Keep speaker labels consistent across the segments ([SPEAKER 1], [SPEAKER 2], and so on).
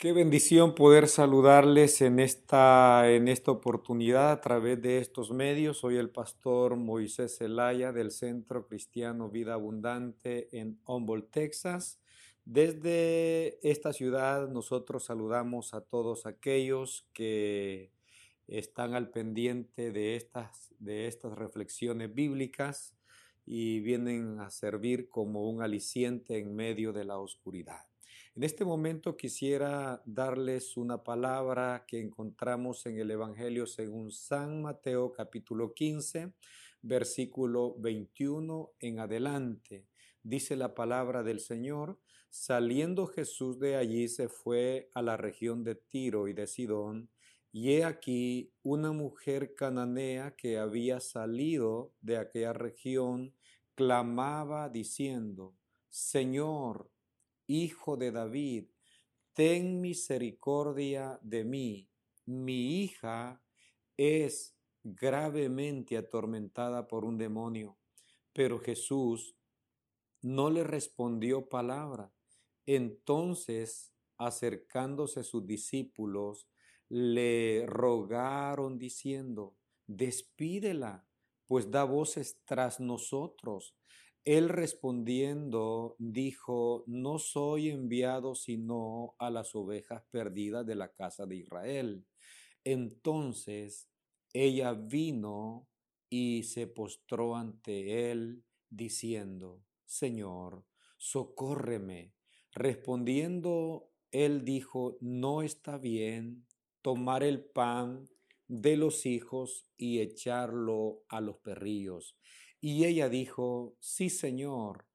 [SPEAKER 1] Qué bendición poder saludarles en esta, en esta oportunidad a través de estos medios. Soy el pastor Moisés Zelaya del Centro Cristiano Vida Abundante en Humboldt, Texas. Desde esta ciudad nosotros saludamos a todos aquellos que están al pendiente de estas, de estas reflexiones bíblicas y vienen a servir como un aliciente en medio de la oscuridad. En este momento quisiera darles una palabra que encontramos en el Evangelio según San Mateo capítulo 15, versículo 21 en adelante. Dice la palabra del Señor, saliendo Jesús de allí se fue a la región de Tiro y de Sidón, y he aquí una mujer cananea que había salido de aquella región, clamaba diciendo, Señor, Hijo de David, ten misericordia de mí. Mi hija es gravemente atormentada por un demonio. Pero Jesús no le respondió palabra. Entonces, acercándose sus discípulos, le rogaron diciendo, despídela, pues da voces tras nosotros. Él respondiendo dijo, no soy enviado sino a las ovejas perdidas de la casa de Israel. Entonces ella vino y se postró ante él, diciendo, Señor, socórreme. Respondiendo, él dijo, no está bien tomar el pan de los hijos y echarlo a los perrillos. Y ella dijo, sí, Señor,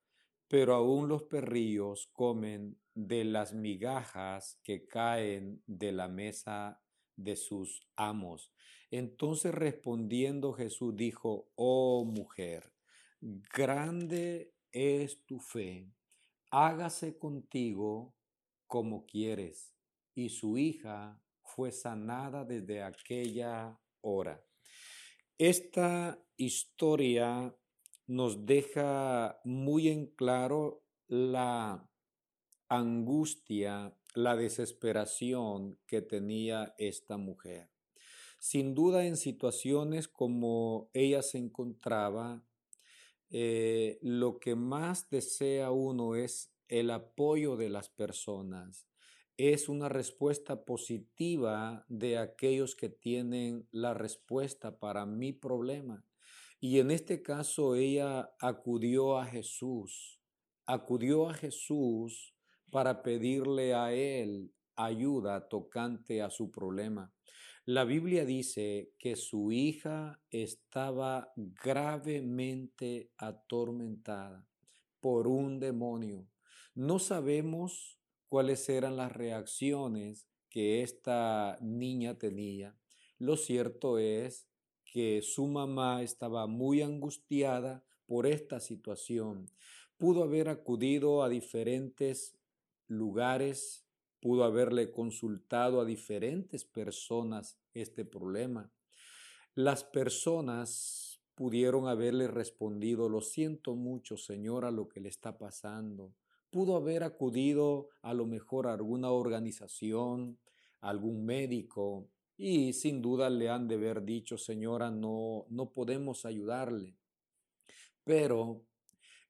[SPEAKER 1] pero aún los perrillos comen de las migajas que caen de la mesa de sus amos. Entonces respondiendo Jesús dijo, oh mujer, grande es tu fe, hágase contigo como quieres. Y su hija fue sanada desde aquella hora. Esta historia nos deja muy en claro la angustia, la desesperación que tenía esta mujer. Sin duda en situaciones como ella se encontraba, eh, lo que más desea uno es el apoyo de las personas, es una respuesta positiva de aquellos que tienen la respuesta para mi problema. Y en este caso ella acudió a Jesús, acudió a Jesús para pedirle a él ayuda tocante a su problema. La Biblia dice que su hija estaba gravemente atormentada por un demonio. No sabemos cuáles eran las reacciones que esta niña tenía. Lo cierto es que su mamá estaba muy angustiada por esta situación. Pudo haber acudido a diferentes lugares, pudo haberle consultado a diferentes personas este problema. Las personas pudieron haberle respondido, lo siento mucho, señora, lo que le está pasando pudo haber acudido a lo mejor a alguna organización, algún médico, y sin duda le han de haber dicho, señora, no, no podemos ayudarle. Pero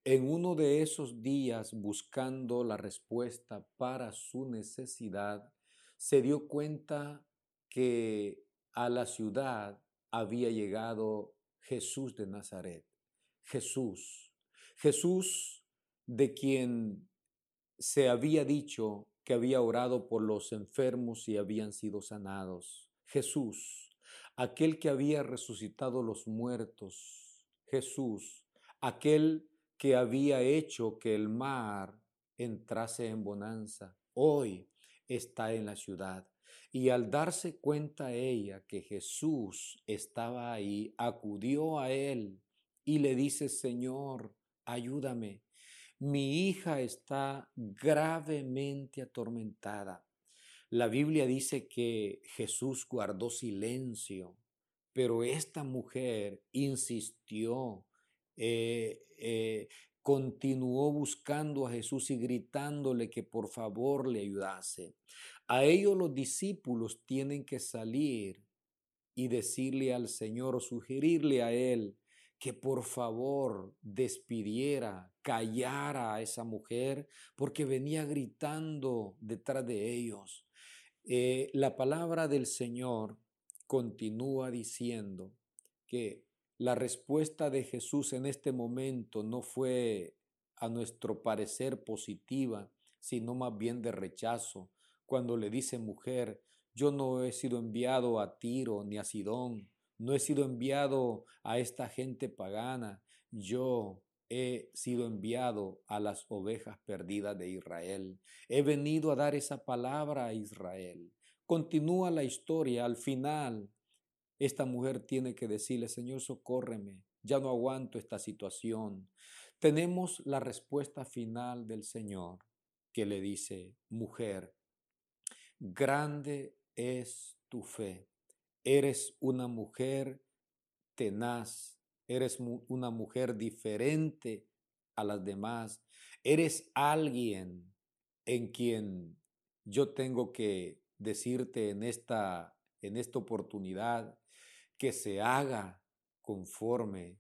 [SPEAKER 1] en uno de esos días, buscando la respuesta para su necesidad, se dio cuenta que a la ciudad había llegado Jesús de Nazaret. Jesús. Jesús de quien se había dicho que había orado por los enfermos y habían sido sanados. Jesús, aquel que había resucitado los muertos. Jesús, aquel que había hecho que el mar entrase en bonanza, hoy está en la ciudad. Y al darse cuenta ella que Jesús estaba ahí, acudió a él y le dice, Señor, ayúdame mi hija está gravemente atormentada. La Biblia dice que Jesús guardó silencio, pero esta mujer insistió, eh, eh, continuó buscando a Jesús y gritándole que por favor le ayudase. A ellos los discípulos tienen que salir y decirle al Señor sugerirle a Él que por favor despidiera, callara a esa mujer, porque venía gritando detrás de ellos. Eh, la palabra del Señor continúa diciendo que la respuesta de Jesús en este momento no fue a nuestro parecer positiva, sino más bien de rechazo, cuando le dice mujer, yo no he sido enviado a Tiro ni a Sidón, no he sido enviado a esta gente pagana, yo he sido enviado a las ovejas perdidas de Israel. He venido a dar esa palabra a Israel. Continúa la historia, al final esta mujer tiene que decirle, Señor, socórreme, ya no aguanto esta situación. Tenemos la respuesta final del Señor que le dice, mujer, grande es tu fe Eres una mujer tenaz, eres una mujer diferente a las demás, eres alguien en quien yo tengo que decirte en esta, en esta oportunidad que se haga conforme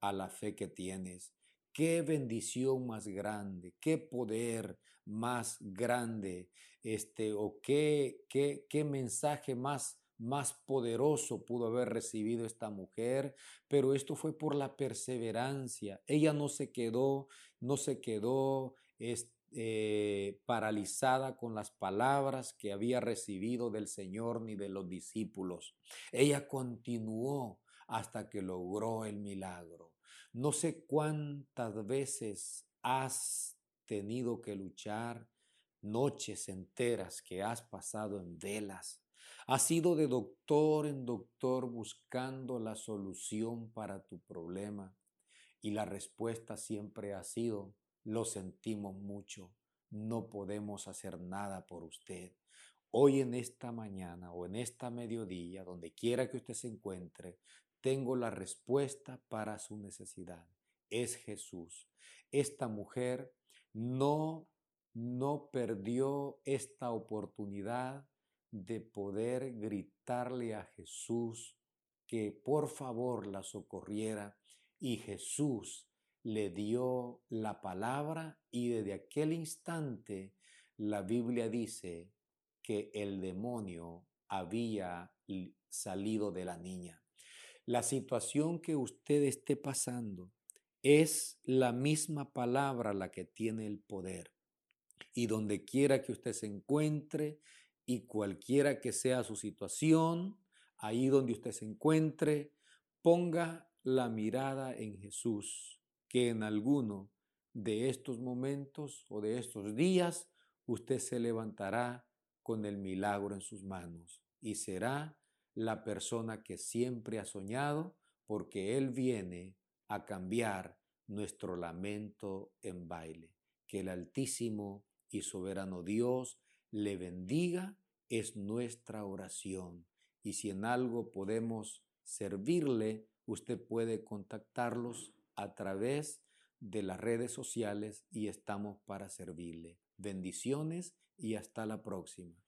[SPEAKER 1] a la fe que tienes. Qué bendición más grande, qué poder más grande, este, o qué, qué, qué mensaje más más poderoso pudo haber recibido esta mujer, pero esto fue por la perseverancia. Ella no se quedó, no se quedó eh, paralizada con las palabras que había recibido del Señor ni de los discípulos. Ella continuó hasta que logró el milagro. No sé cuántas veces has tenido que luchar, noches enteras que has pasado en velas Has ido de doctor en doctor buscando la solución para tu problema y la respuesta siempre ha sido, lo sentimos mucho, no podemos hacer nada por usted. Hoy en esta mañana o en esta mediodía, donde quiera que usted se encuentre, tengo la respuesta para su necesidad. Es Jesús. Esta mujer no no perdió esta oportunidad de poder gritarle a Jesús que por favor la socorriera y Jesús le dio la palabra y desde aquel instante la Biblia dice que el demonio había salido de la niña. La situación que usted esté pasando es la misma palabra la que tiene el poder. Y donde quiera que usted se encuentre, y cualquiera que sea su situación, ahí donde usted se encuentre, ponga la mirada en Jesús, que en alguno de estos momentos o de estos días usted se levantará con el milagro en sus manos y será la persona que siempre ha soñado porque Él viene a cambiar nuestro lamento en baile. Que el Altísimo y soberano Dios le bendiga es nuestra oración. Y si en algo podemos servirle, usted puede contactarlos a través de las redes sociales y estamos para servirle. Bendiciones y hasta la próxima.